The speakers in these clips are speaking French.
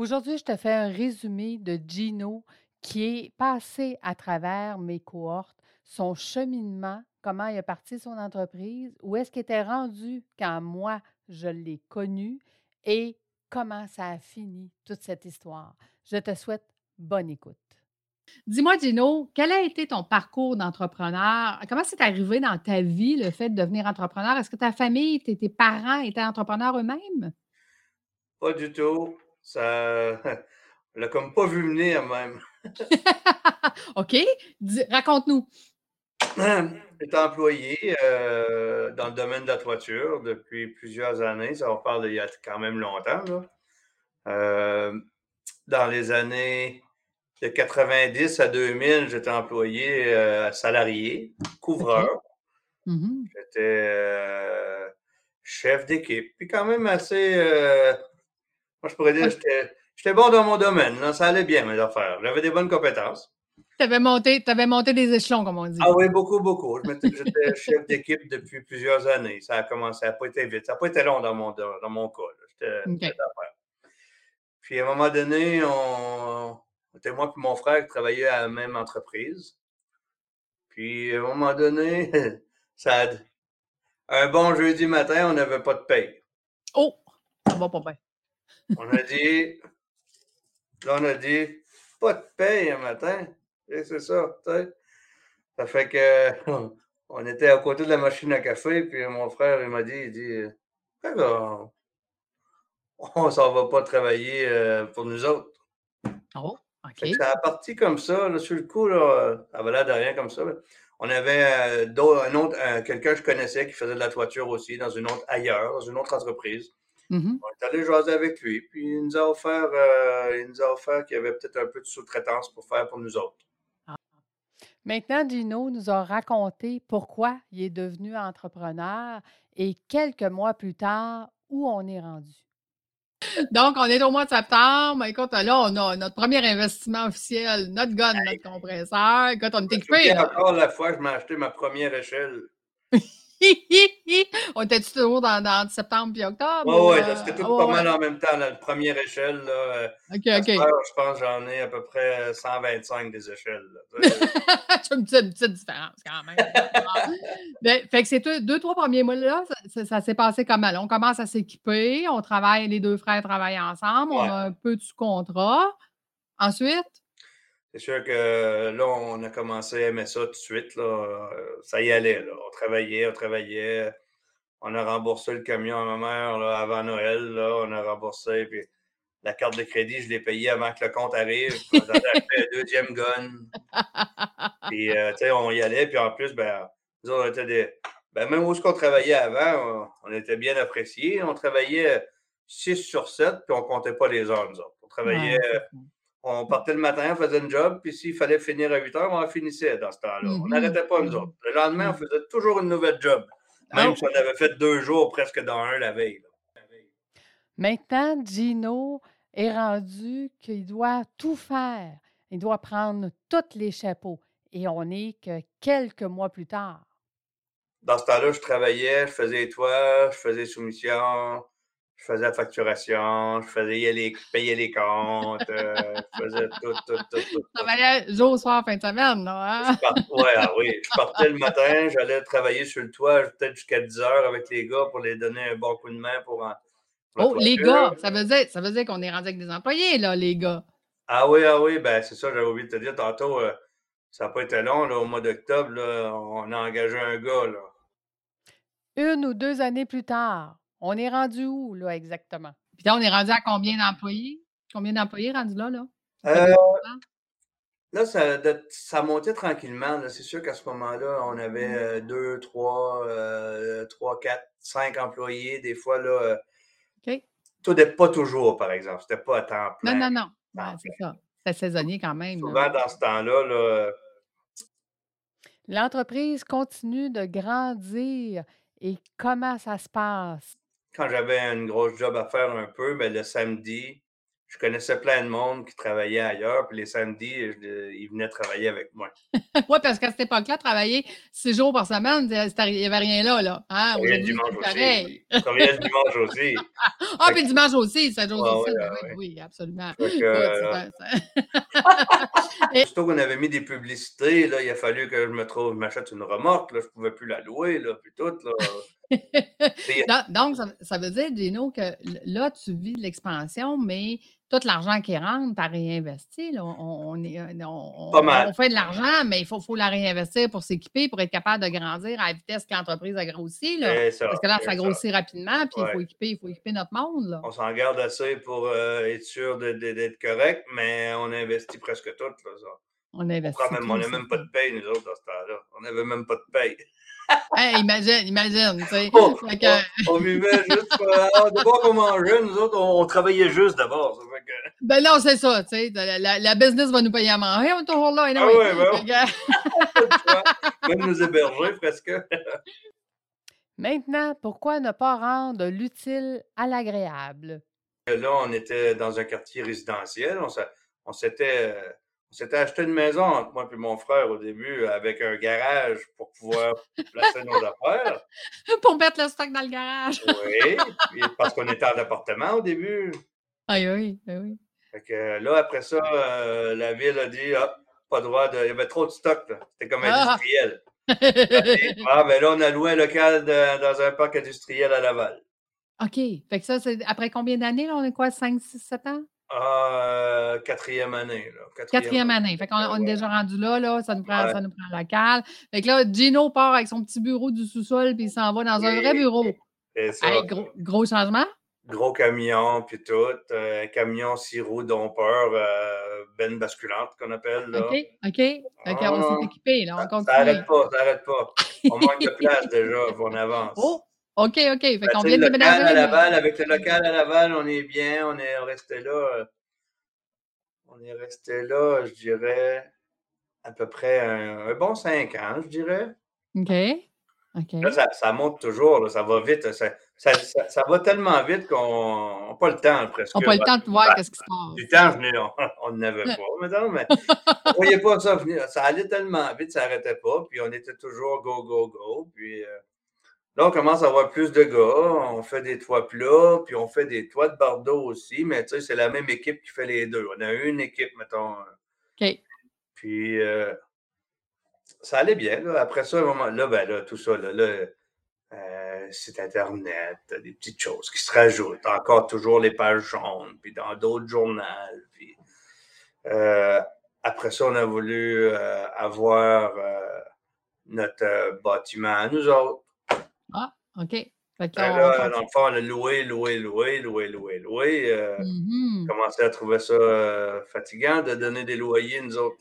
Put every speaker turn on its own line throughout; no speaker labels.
Aujourd'hui, je te fais un résumé de Gino qui est passé à travers mes cohortes, son cheminement, comment il a parti son entreprise, où est-ce qu'il était rendu quand moi, je l'ai connu et comment ça a fini toute cette histoire. Je te souhaite bonne écoute. Dis-moi, Gino, quel a été ton parcours d'entrepreneur? Comment c'est arrivé dans ta vie le fait de devenir entrepreneur? Est-ce que ta famille, tes, tes parents étaient entrepreneurs eux-mêmes?
Pas du tout. Ça on l'a comme pas vu venir même.
OK. Raconte-nous.
J'étais employé euh, dans le domaine de la toiture depuis plusieurs années. Ça, on parle d'il y a quand même longtemps. là. Euh, dans les années de 90 à 2000, j'étais employé euh, salarié, couvreur.
Mhm.
J'étais chef d'équipe. Puis quand même assez. Moi, je pourrais dire, j'étais j'étais bon dans mon domaine. là. Ça allait bien, mes affaires. J'avais des bonnes compétences.
Tu avais monté, des échelons, comme on dit.
Ah oui, beaucoup, beaucoup. J'étais chef d'équipe depuis plusieurs années. Ça a commencé, ça n'a pas été vite. Ça n'a pas été long dans mon, dans mon cas. J'étais
OK.
j'étais d'affaires. Puis à un moment donné, on, c'était moi et mon frère qui travaillaient à la même entreprise. Puis à un moment donné, ça a- un bon jeudi matin, on n'avait pas de paye.
Oh, ça va pas bien.
On a dit, là, on a dit, pas de paye un matin. Et c'est ça, tu sais. Ça fait que, on était à côté de la machine à café, puis mon frère, il m'a dit, il dit, on, s'en va pas travailler euh, pour nous autres.
Oh, OK.
ça a parti comme ça, là, sur le coup, là, ça avait l'air de rien comme ça. là. On avait euh, un autre, euh, quelqu'un que je connaissais qui faisait de la toiture aussi, dans une autre, ailleurs, dans une autre entreprise.
Mhm.
On est allé jaser avec lui, puis il nous a offert, euh, il nous a offert qu'il y avait peut-être un peu de sous-traitance pour faire pour nous autres.
Maintenant, Gino nous a raconté pourquoi il est devenu entrepreneur et quelques mois plus tard, où on est rendu. Donc, on est au mois de septembre. Écoute, là, on a notre premier investissement officiel, notre gun, notre compresseur. Écoute, on est équipé,
encore la fois je m'ai acheté ma première échelle.
on était toujours dans, dans septembre puis octobre?
Oui,
ou,
oui,
euh,
c'était tout pas
ouais,
mal en même temps. La première échelle, là, euh, heure, je pense que j'en ai à peu près 125 des échelles.
C'est une petite, une petite différence quand même. Mais, fait que ces deux, deux, trois premiers mois-là, ça, s'est passé comme mal. On commence à s'équiper, on travaille, les deux frères travaillent ensemble, on a un peu de sous-contrat. Ensuite,
C'est sûr que là, on a commencé à aimer ça tout de suite. Là. Euh, Ça y allait. Là. On travaillait, on travaillait. On a remboursé le camion à ma mère là, avant Noël. Là. On a remboursé. Puis la carte de crédit, je l'ai payée avant que le compte arrive. On a acheté un deuxième gun. Puis, euh, tu sais, on y allait. Puis en plus, ben, nous on était des. Ben, même où est-ce qu'on travaillait avant, on, était bien appréciés. On travaillait 6 sur 7, puis on comptait pas les heures, nous autres. On travaillait.
ouais.
On partait le matin, on faisait une job, puis s'il fallait finir à 8 heures, on finissait dans ce temps-là. On
Mhm,
n'arrêtait pas, nous autres. Le lendemain, on faisait toujours une nouvelle job, même
Oh.
si on avait fait deux jours presque dans un la veille. là.
Maintenant, Gino est rendu qu'il doit tout faire. Il doit prendre tous les chapeaux. Et on n'est que quelques mois plus tard.
Dans ce temps-là, je travaillais, je faisais les toits, je faisais les soumissions, je faisais la facturation, je faisais les, payer les comptes, euh, je faisais tout, tout, tout, tout. tout.
Travaillait jour, soir, fin de semaine, là, hein?
Part- Ouais, ah oui, je partais le matin, j'allais travailler sur le toit, peut-être jusqu'à 10 heures avec les gars pour les donner un bon coup de main pour, en- pour la
Oh, les gars, ça veut dire, ça veut dire qu'on est rendu avec des employés, là, les gars.
Ah oui, ah oui, ben c'est ça, j'avais oublié de te dire tantôt, euh, ça n'a pas été long, là, au mois d'octobre, on a engagé un gars, là.
Une ou deux années plus tard, on est rendu où, là, exactement? Puis là, on est rendu à combien d'employés? Combien d'employés rendus là, là?
Euh, là, ça, de- ça montait tranquillement. C'est sûr qu'à ce moment-là, on avait euh, deux, trois, euh, trois, quatre, cinq employés, des fois, là, euh,
OK.
tout n'est pas toujours, par exemple, c'était pas à temps
Non,
plein.
non, non. Ouais, c'est ça. C'est saisonnier quand même. là.
Souvent, dans ce temps-là, là, euh,
L'entreprise continue de grandir. Et comment ça se passe?
Quand j'avais une grosse job à faire un peu, ben, le samedi, je connaissais plein de monde qui travaillait ailleurs, puis les samedis, ils venaient travailler avec moi.
oui, parce qu'à cette époque-là, travailler six jours par semaine, il n'y avait rien là. là. Hein?
le dimanche aussi. Travailler le dimanche aussi.
ah, puis le dimanche aussi, c'est jours aussi. oui, oui, absolument.
Surtout qu'on avait mis des publicités, là, il a fallu que je me trouve, m'achète une remorque, là, je ne pouvais plus la louer, là, puis tout. Là.
Donc, ça, veut dire, Dino, que là, tu vis l'expansion, mais tout l'argent qui rentre, tu as réinvesti. On, fait de l'argent, mais il faut, faut, la réinvestir pour s'équiper, pour être capable de grandir à la vitesse que l'entreprise a grossi. Là. Parce que là, ça grossit rapidement, puis il, faut équiper, il faut équiper notre monde.
On s'en garde assez pour euh, être sûr d'être correct, mais on investit presque tout.
On investit.
On n'a même pas de paye, nous autres, dans ce temps-là. On n'avait même pas de paye
imagine, imagine, tu sais.
On, vivait juste. Euh, d'abord qu'on mangeait, nous autres, on, travaillait juste d'abord.
Ben non, c'est ça, tu sais. La, business va nous payer à manger, on est toujours là.
Ah oui, ben Même nous héberger, presque.
Maintenant, pourquoi ne pas rendre l'utile à l'agréable?
Là, on était dans un quartier résidentiel. On s'était euh, on s'était acheté une maison entre moi et mon frère au début avec un garage pour pouvoir placer nos affaires.
Pour mettre le stock dans le garage.
oui, parce qu'on était en appartement au début.
Ah oui, oui.
Fait que là, après ça, euh, la ville a dit ah, pas droit de. Il y avait trop de stock, C'était comme ah! industriel. ah, ben là, on a loué un local dans un parc industriel à Laval.
OK. Fait que ça, c'est après combien d'années? On est quoi, 5, 6, 7 ans?
Ah, quatrième année.
Là. Quatrième, année. Fait qu'on on est déjà rendu là, là. Ça nous prend, ça nous prend local. Fait que là, Gino part avec son petit bureau du sous-sol, puis il s'en va dans un vrai bureau. gros, gros, changement?
Gros camion, puis tout. Euh, camion six roues dompeur, euh, benne basculante qu'on appelle. Là.
OK, OK. On s'est ah, équipé, là. On continue.
Ça n'arrête pas, ça n'arrête pas. On manque de place déjà, on avance.
Oh! OK, OK. Fait
ben,
qu'on vient de déménager.
À Laval, avec le local à Laval, on est bien. On est resté là. Euh, on est resté là, je dirais, à peu près un, bon cinq ans, je dirais.
OK.
Là, ça, monte toujours, là, ça va vite. Ça, ça, ça va tellement vite qu'on n'a pas le temps presque.
On n'a pas le temps de voir ben, ce qui se passe.
Du temps, on n'avait pas, maintenant, mais on ne voyait pas ça venir. Ça allait tellement vite, ça n'arrêtait pas. Puis on était toujours go, go, go. Puis. Euh, Là, on commence à avoir plus de gars. On fait des toits plats, puis on fait des toits de bardeaux aussi, mais tu sais, c'est la même équipe qui fait les deux. On a une équipe, mettons.
OK.
Puis, euh, ça allait bien. Après ça, à un moment là, ben là, tout ça, là, là euh, c'est Internet, des petites choses qui se rajoutent. Encore toujours les pages jaunes, puis dans d'autres journaux. Puis, euh, après ça, on a voulu avoir notre bâtiment à nous autres.
Ah, OK.
Ben là, dans le fond, on a loué, loué, loué, loué, loué, loué. Euh,
mmh
commencé à trouver ça euh, fatigant de donner des loyers, nous autres.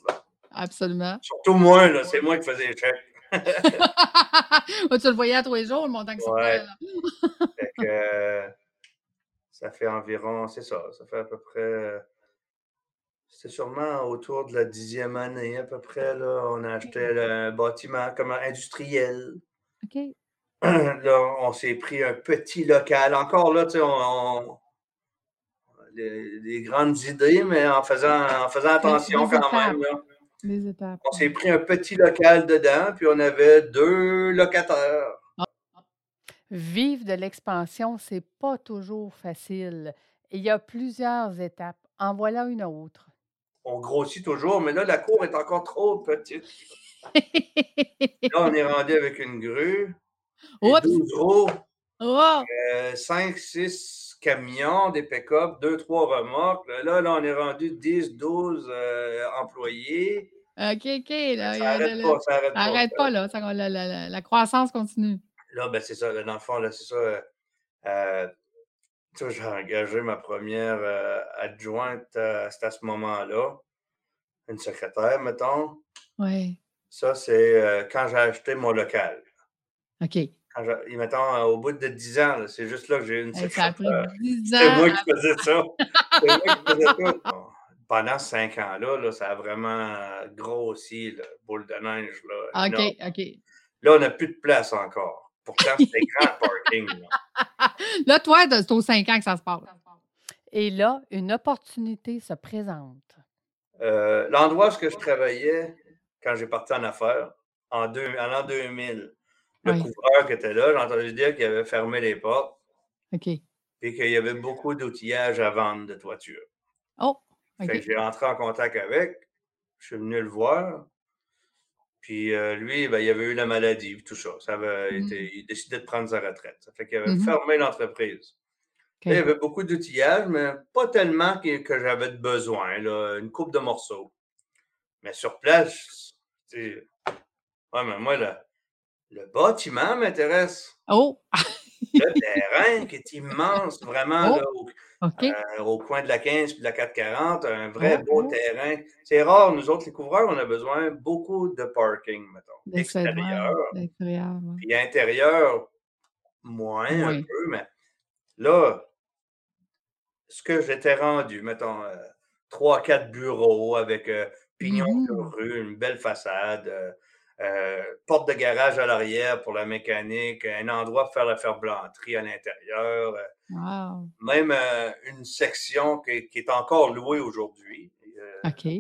Absolument.
Surtout moi, là, c'est moi qui faisais les chèques.
tu le voyais à tous les jours, le montant que
ouais. fait que, euh, ça fait environ, c'est ça, ça fait à peu près. C'est sûrement autour de la dixième année à peu près. Là, on a acheté un bâtiment comme industriel.
OK.
là, on s'est pris un petit local. Encore là, tu sais, on, des, grandes idées, mais en faisant, en faisant attention quand même. On s'est pris un petit local dedans, puis on avait deux locataires.
Vivre de l'expansion, c'est pas toujours facile. Il y a plusieurs étapes. En voilà une autre.
On grossit toujours, mais là, la cour est encore trop petite. là, on est rendu avec une grue. 12 roues. 5, 6 camions, des pick-up, 2, 3 remorques. Là, là, on est rendu 10, 12 euh, employés.
OK, OK.
Là, ça n'arrête pas, ça
n'arrête pas. là. Ça, la, la, la, croissance continue.
Là, ben, c'est ça. Dans le fond, là, c'est ça. Euh, euh j'ai engagé ma première euh, adjointe, à ce moment-là. Une secrétaire, mettons.
Oui.
Ça, c'est quand j'ai acheté mon local.
OK.
Quand mettons, au bout de 10 ans, c'est juste là que j'ai eu une
Ça a pris 10
ans. C'est moi qui faisais ça. C'est moi qui faisais ça. Pendant 5 ans-là, là, ça a vraiment grossi, la boule de neige. Là,
OK, OK.
Là, on n'a plus de place encore. Pourtant, c'était grand parking.
Là, là toi, c'est aux 5 ans que ça se passe. Et là, une opportunité se présente.
Euh, l'endroit où je travaillais quand j'ai parti en affaires, en, l'an 2000, le couvreur qui était là, j'ai entendu dire qu'il avait fermé les portes.
OK.
Et qu'il y avait beaucoup d'outillage à vendre de toiture.
Oh,
j'ai rentré en contact avec, je suis venu le voir. Puis euh, lui, ben, il avait eu la maladie, tout ça. ça avait été, il décidait de prendre sa retraite. Ça fait qu'il avait mmh fermé l'entreprise. Il y avait beaucoup d'outillage, mais pas tellement que, j'avais besoin, une coupe de morceaux. Mais sur place, ouais, mais moi, le, le bâtiment m'intéresse.
Oh!
le terrain qui est immense, vraiment, oh! Euh, au coin de la 15 et de la 440, un vrai beau terrain. C'est rare, nous autres, les couvreurs, on a besoin beaucoup de parking, mettons. Extérieur. Puis intérieur, moins un peu, mais là, ce que j'étais rendu, mettons, euh, trois, quatre bureaux avec euh, pignon de mmh rue, une belle façade, porte de garage à l'arrière pour la mécanique, un endroit pour faire la ferblanterie à l'intérieur. Même euh, une section qui, est encore louée aujourd'hui.
Euh, OK.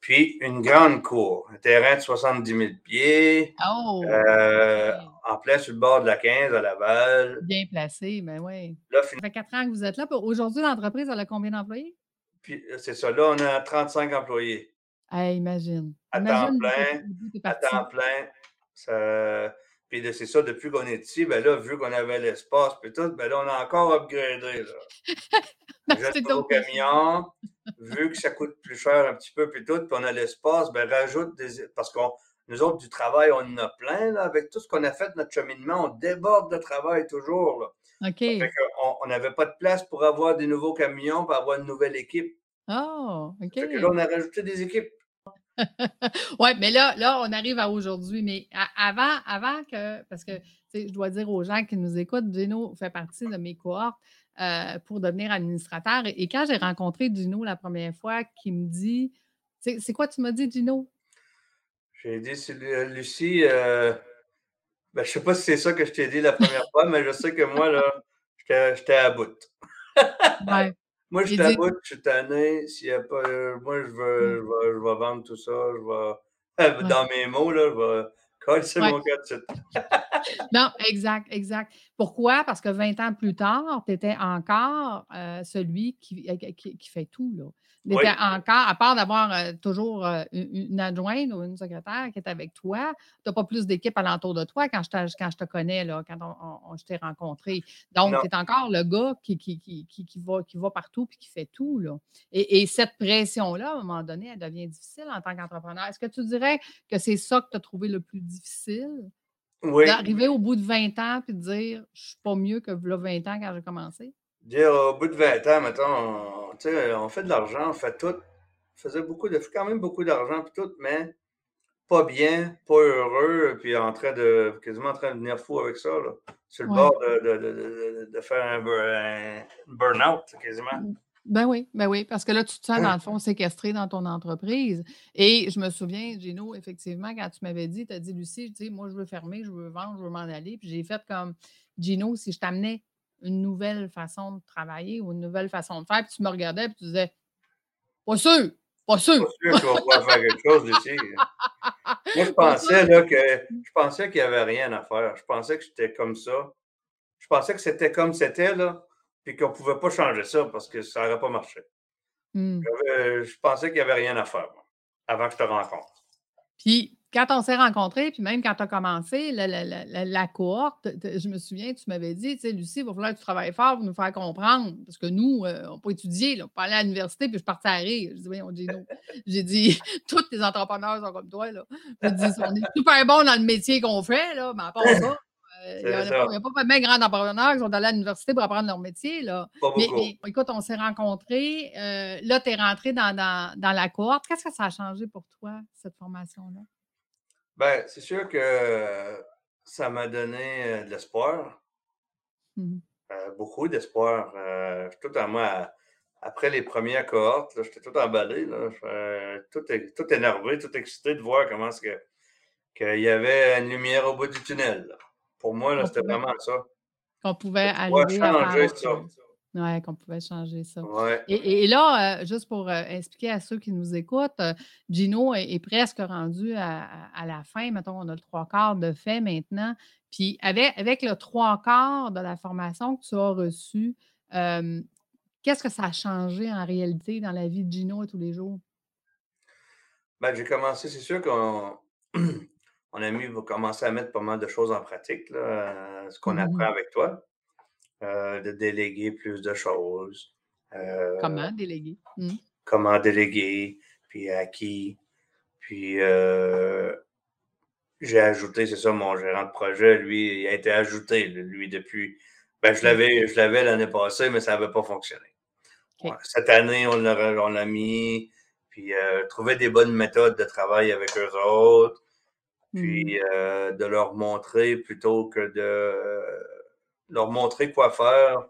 Puis une grande cour, un terrain de 70 000 pieds.
Oh!
Euh, en plein sur le bord de la 15 à Laval.
Bien placé, mais ben oui. ça fait quatre ans que vous êtes là. Aujourd'hui, l'entreprise, elle a combien d'employés?
Puis c'est ça. Là, on a 35 employés.
Imagine.
À temps plein. À temps plein. Ça, puis c'est ça, depuis qu'on est ici, ben là, vu qu'on avait l'espace, puis tout, ben là, on a encore upgradé. Là. Juste au camion, vu que ça coûte plus cher un petit peu, puis tout, puis on a l'espace, ben rajoute des. Parce que nous autres, du travail, on en a plein, là, avec tout ce qu'on a fait, notre cheminement, on déborde de travail toujours. Là.
OK.
Fait on n'avait pas de place pour avoir des nouveaux camions, pour avoir une nouvelle équipe.
Oh, OK. Fait
que là, on a rajouté des équipes.
oui, mais là, là, on arrive à aujourd'hui. Mais avant, avant que, parce que je dois dire aux gens qui nous écoutent, Gino fait partie de mes cohortes euh, pour devenir administrateur. Et, quand j'ai rencontré Gino la première fois, qui me dit C'est quoi tu m'as dit, Gino?
J'ai dit, Lucie, euh, ben, je ne sais pas si c'est ça que je t'ai dit la première fois, mais je sais que moi, là, j'étais à bout.
ouais.
Moi, je t'avoue, je suis tanné. S'il y a pas, euh, moi, je veux, je, vais, je vais vendre tout ça. Je vais, euh, dans mes mots, là, je vais coller mon gars de
non, exact, exact. Pourquoi? Parce que 20 ans plus tard, tu étais encore euh, celui qui, qui, qui, fait tout. Là encore, à part d'avoir euh, toujours euh, une, adjointe ou une secrétaire qui est avec toi, tu n'as pas plus d'équipe alentour de toi quand je, quand je te connais, là, quand on, je t'ai rencontré. Donc, tu es encore le gars qui, qui, qui, qui, va, qui va partout et qui fait tout. Là. Et, cette pression-là, à un moment donné, elle devient difficile en tant qu'entrepreneur. Est-ce que tu dirais que c'est ça que tu as trouvé le plus difficile?
Oui.
D'arriver au bout de 20 ans et de dire je ne suis pas mieux que là, 20 ans quand j'ai commencé?
Dire au bout de 20 ans, mettons, on, on fait de l'argent, on fait tout. On faisait beaucoup de, quand même beaucoup d'argent, puis tout, mais pas bien, pas heureux, puis en train de, quasiment en train de devenir fou avec ça, là. Sur le bord de, de, de, de, faire un, burn-out, quasiment.
Ben oui, ben oui, parce que là, tu te sens, dans le fond, séquestré dans ton entreprise. Et je me souviens, Gino, effectivement, quand tu m'avais dit, tu as dit, Lucie, tu sais, moi, je veux fermer, je veux vendre, je veux m'en aller. Puis j'ai fait comme, Gino, si je t'amenais une nouvelle façon de travailler ou une nouvelle façon de faire, puis tu me regardais et tu disais Pas sûr, pas sûr.
Pas sûr qu'on va faire quelque chose ici. Moi, je pensais là, que je pensais qu'il n'y avait rien à faire. Je pensais que c'était comme ça. Je pensais que c'était comme c'était, là, puis qu'on ne pouvait pas changer ça parce que ça n'aurait pas marché.
Mmh.
Je pensais qu'il n'y avait rien à faire, avant que je te rencontre.
Puis, quand on s'est rencontrés, puis même quand tu as commencé la, cohorte, je me souviens, tu m'avais dit, tu sais, Lucie, il va falloir que tu travailles fort pour nous faire comprendre. Parce que nous, euh, on peut étudier, là, on peut aller à l'université, puis je partais à rire. Je dis, oui, on dit non. J'ai dit, tous les entrepreneurs sont comme toi, là. Je dis, on est super bons dans le métier qu'on fait, là, mais à part ça. Euh, il n'y a, pas de grands entrepreneurs qui sont allés à l'université pour apprendre leur métier. Là.
mais,
écoute, on s'est rencontrés. Euh, là, tu es rentré dans, dans la cohorte. Qu'est-ce que ça a changé pour toi, cette formation-là?
Ben, c'est sûr que ça m'a donné de l'espoir.
Mmh
euh, beaucoup d'espoir. Euh, tout à moi, après les premières cohortes, j'étais tout emballé, là, tout, tout énervé, tout excité de voir comment est-ce que qu'il y avait une lumière au bout du tunnel. Pour moi, c'était vraiment ça.
Qu'on pouvait aller
changer ça.
Ouais, qu'on pouvait changer ça.
Ouais.
Et et là, heu, juste pour, heu, expliquer à ceux qui nous écoutent, heu, Gino est est presque rendu à à à la fin. Mettons, on a le 3/4 de fait maintenant. Puis avec avec le 3/4 de la formation que tu as reçue, qu'est-ce que ça a changé en réalité dans la vie de Gino à tous les jours?
Ben, j'ai commencé c'est sûr qu'on ami va commencer à mettre pas mal de choses en pratique, là, ce qu'on apprend avec toi, heu, de déléguer plus de choses, heu,
Comment déléguer? Mmh.
comment déléguer, puis à qui. Puis, heu, j'ai ajouté, c'est ça, mon gérant de projet, lui, il a été ajouté, lui, depuis ben, je
Mmh.
l'avais je l'avais l'année passée, mais ça avait pas fonctionné. Cette année, on l'a on l'a mis, puis, trouver des bonnes méthodes de travail avec eux autres, puis, heu, de leur montrer plutôt que de, leur montrer quoi faire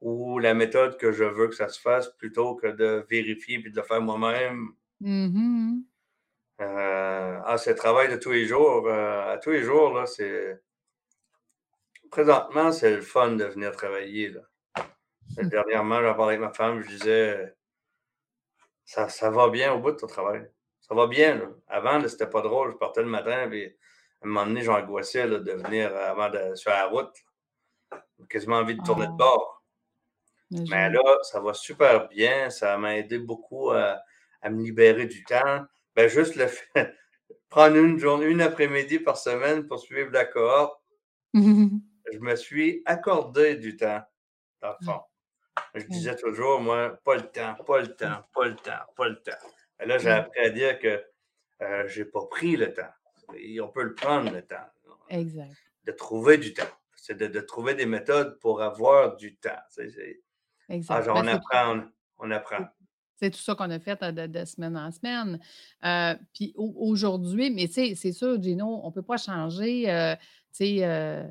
ou la méthode que je veux que ça se fasse plutôt que de vérifier puis de le faire moi-même.
Mmh mh.
Heu, ah, c'est le travail de tous les jours, heu, à tous les jours, là, c'est présentement, c'est le fun de venir travailler, là. Dernièrement, j'en parlais avec ma femme, je disais Ça ça va bien au bout de ton travail. Ça va bien, là. Avant, c'était pas drôle. Je partais le matin, puis à un moment donné, j'angoissais, de venir euh, avant de sur la route. Quasiment envie de tourner de
Ah,
bord. Mais là, ça va super bien. Ça m'a aidé beaucoup à à me libérer du temps. Ben, juste le fait prendre une journée, une après-midi par semaine pour suivre la cohorte, je me suis accordé du temps, dans le fond. Je disais toujours, moi: «Pas le temps, pas le temps, pas le temps, pas le temps». Et là, j'ai appris à dire que Heu, j'ai pas pris le temps et on peut le prendre le temps,
Exact,
de trouver du temps. C'est de de trouver des méthodes pour avoir du temps, ah
exact.
genre
Ben,
on apprend, on apprend.
C'est tout ça qu'on a fait, heu, de de semaine en semaine. Heu, puis au aujourd'hui mais c'est sûr, Gino, on ne peut pas changer, heu, tu sais, heu,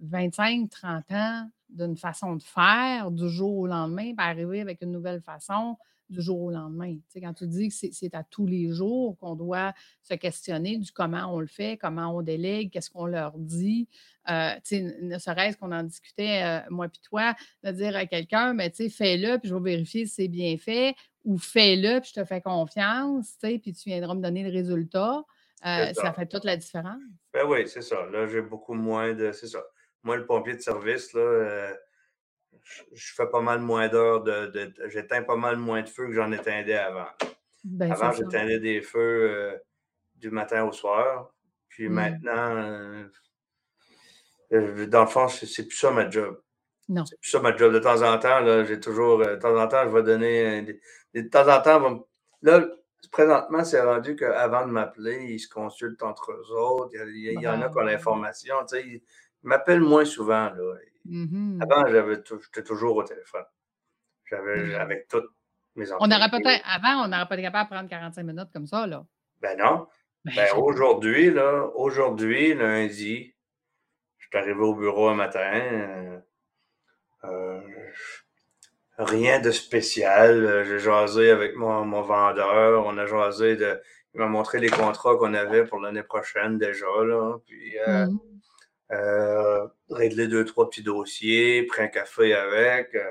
25-30 ans d'une façon de faire du jour au lendemain, puis arriver avec une nouvelle façon du jour au lendemain. Tu sais, quand tu dis que c'est à tous les jours qu'on doit se questionner du comment on le fait, comment on délègue, qu'est-ce qu'on leur dit, heu, tu sais, ne serait-ce qu'on en discutait, heu, moi puis toi, de dire à quelqu'un, mais tu sais, fais-le, puis je vais vérifier si c'est bien fait, ou fais-le, puis je te fais confiance, tu sais, puis tu viendras me donner le résultat. Heu, ça
ça.
fait toute la différence.
Ben oui, c'est ça. Là, j'ai beaucoup moins de c'est ça. Moi, le pompier de service, là, je fais pas mal moins d'heures de j'éteins pas mal moins de feux que j'en éteindais avant.
Ben,
Avant, j'éteindais des feux, heu, du matin au soir, puis
Mmh.
maintenant, heu, heu, dans le fond, c'est plus ça ma job.
Non.
C'est plus ça ma job. De temps en temps, là, j'ai toujours, euh, de temps en temps, je vais donner euh, des, de temps en temps, va là, présentement, c'est rendu qu'avant de m'appeler, ils se consultent entre eux autres. Il y, a- il en a qui ont l'information. Ils m'appellent moins souvent, là.
Mmh
Avant, j'étais toujours au téléphone. J'avais
Ben,
avec tous mes
on
employés.
aurait peut-être avant, on n'aurait pas été capable de prendre 45 minutes comme ça, là.
Ben non.
Ben,
Ben aujourd'hui, là, aujourd'hui, lundi, je suis arrivé au bureau un matin. euh, euh, Rien de spécial. J'ai jasé avec mon, mon vendeur. On a jasé de. Il m'a montré les contrats qu'on avait pour l'année prochaine déjà. Là. Puis euh,
Mmh
euh, régler deux, trois petits dossiers, pris un café avec. Euh,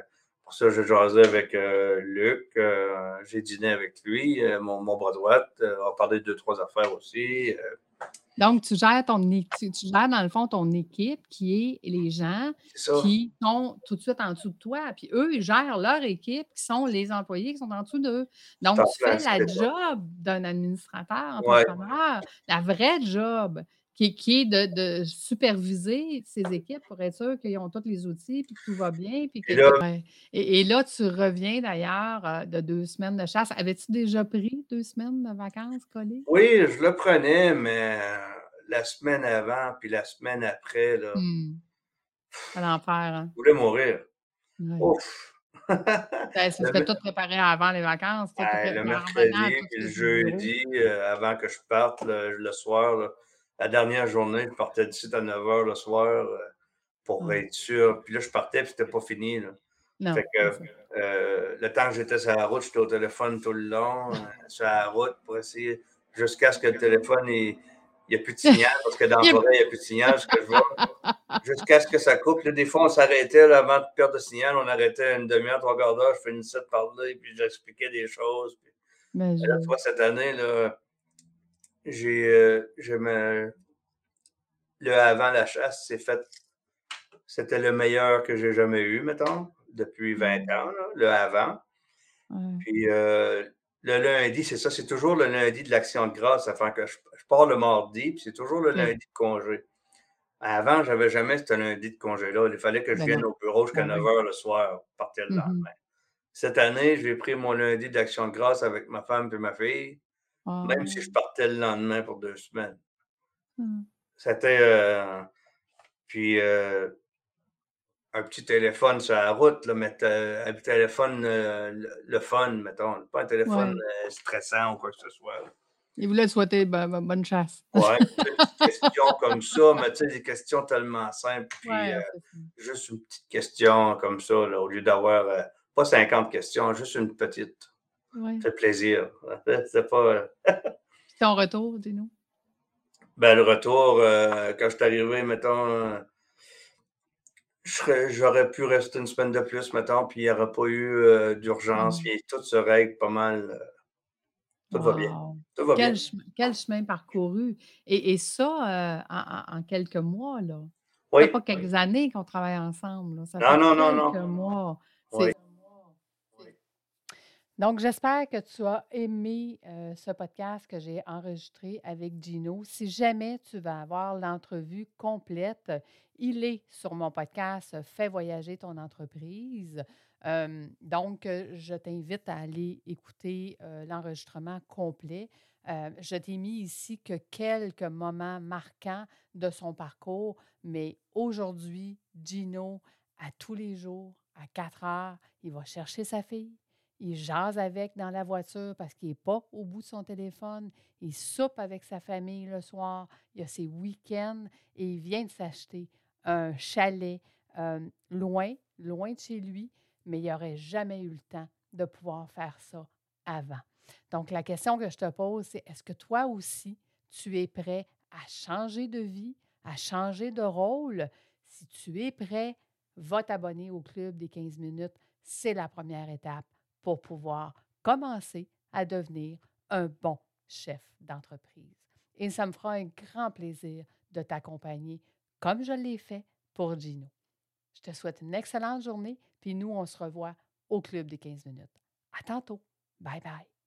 pour ça, j'ai jasé avec euh, Luc. Euh, j'ai dîné avec lui, euh, mon, mon bras droit. On a parlé de deux, trois affaires aussi.
Donc, tu gères ton tu tu gères dans le fond ton équipe qui est les gens qui sont tout de suite en dessous de toi, puis eux, ils gèrent leur équipe qui sont les employés qui sont en dessous d'eux. Donc, tu fais la job d'un administrateur,
Ouais,
entrepreneur, la vraie job qui est qui est de de superviser ces équipes pour être sûr qu'ils ont tous les outils, puis que tout va bien, puis que
Puis là,
que ouais et et là, tu reviens d'ailleurs, heu, de 2 semaines de chasse. Avais-tu déjà pris 2 semaines de vacances collées?
oui, je le prenais, mais euh, la semaine avant, puis la semaine après, là,
Mmh. À l'enfer, hein?
je voulais mourir.
Ouais.
Ouf!
Ben, parce
Le
tout préparé avant les vacances,
le mercredi puis le jeudi, heu, avant que je parte le le soir, là, la dernière journée, je partais d'ici à 9:00 le soir, heu, pour
Ouais.
être sûr. Puis là, je partais, puis c'était pas fini, là.
Non,
Fait
c'est
que,
ça.
heu, le temps que j'étais sur la route, j'étais au téléphone tout le long, heu, sur la route pour essayer jusqu'à ce que le téléphone, il il y a plus de signal parce que dans la
a
forêt, il y a plus de signal, ce que je vois. Jusqu'à ce que ça coupe. des fois, on s'arrêtait avant de perdre le signal. On arrêtait une demi-heure, trois quarts d'heure. Je finissais de parler, puis j'expliquais des choses. Puis... Mais je... cette année, là, j'ai, euh, le avant la chasse, c'est fait. C'était le meilleur que j'ai jamais eu, mettons, depuis 20 mmh. ans, le avant. Puis euh, le lundi, c'est ça, c'est toujours le lundi de l'action de grâce, afin que je, pars le mardi, puis c'est toujours le lundi de congé. Avant, j'avais jamais ce lundi de congé-là. Il fallait que je ben vienne au bureau jusqu'à 9 ben h le soir, partir le mmh lendemain. Cette année, j'ai pris mon lundi d'action de grâce avec ma femme et ma fille, même si je ah. partais le lendemain pour deux semaines. Mmh. C'était. Euh, puis, euh, un petit téléphone sur la route, là, mais un téléphone, euh, le, fun, mettons, pas un téléphone stressant ou quoi que ce soit.
Il voulait souhaiter bonne chasse.
Oui, des questions comme ça, mais tu sais, des questions tellement simples. Puis, juste une petite question comme ça, là, au lieu d'avoir pas 50 questions, juste une petite. Ça fait plaisir. C'est pas.
Ton retour, dis-nous.
Ben, le retour, euh, quand je suis arrivé, mettons, euh, j'aurais pu rester une semaine de plus, mettons, puis il n'y aurait pas eu euh, d'urgence. Mmh. Tout se règle pas mal. tout va bien. Tout va
quel,
bien.
Chemin, quel chemin parcouru. Et, et ça, en, quelques mois, là. Oui. Ça pas quelques années qu'on travaille ensemble. Ça
non, non, non, non,
quelques mois. Oui. Donc, j'espère que tu as aimé ce podcast que j'ai enregistré avec Gino. Si jamais tu vas avoir l'entrevue complète, il est sur mon podcast Fais voyager ton entreprise. donc, je t'invite à aller écouter l'enregistrement complet. je t'ai mis ici que quelques moments marquants de son parcours, mais aujourd'hui, Gino, à tous les jours, à 4 heures, il va chercher sa fille, il jase avec dans la voiture parce qu'il n'est pas au bout de son téléphone. Il soupe avec sa famille le soir. Il a ses week-ends et il vient de s'acheter un chalet loin, loin de chez lui, mais il n'aurait jamais eu le temps de pouvoir faire ça avant. Donc, la question que je te pose, c'est est-ce que toi aussi, tu es prêt à changer de vie, à changer de rôle? Si tu es prêt, va t'abonner au club des 15 minutes. C'est la première étape pour pouvoir commencer à devenir un bon chef d'entreprise. Et ça me fera un grand plaisir de t'accompagner comme je l'ai fait pour Gino. Je te souhaite une excellente journée, puis nous, on se revoit au Club des 15 minutes. À tantôt. Bye bye.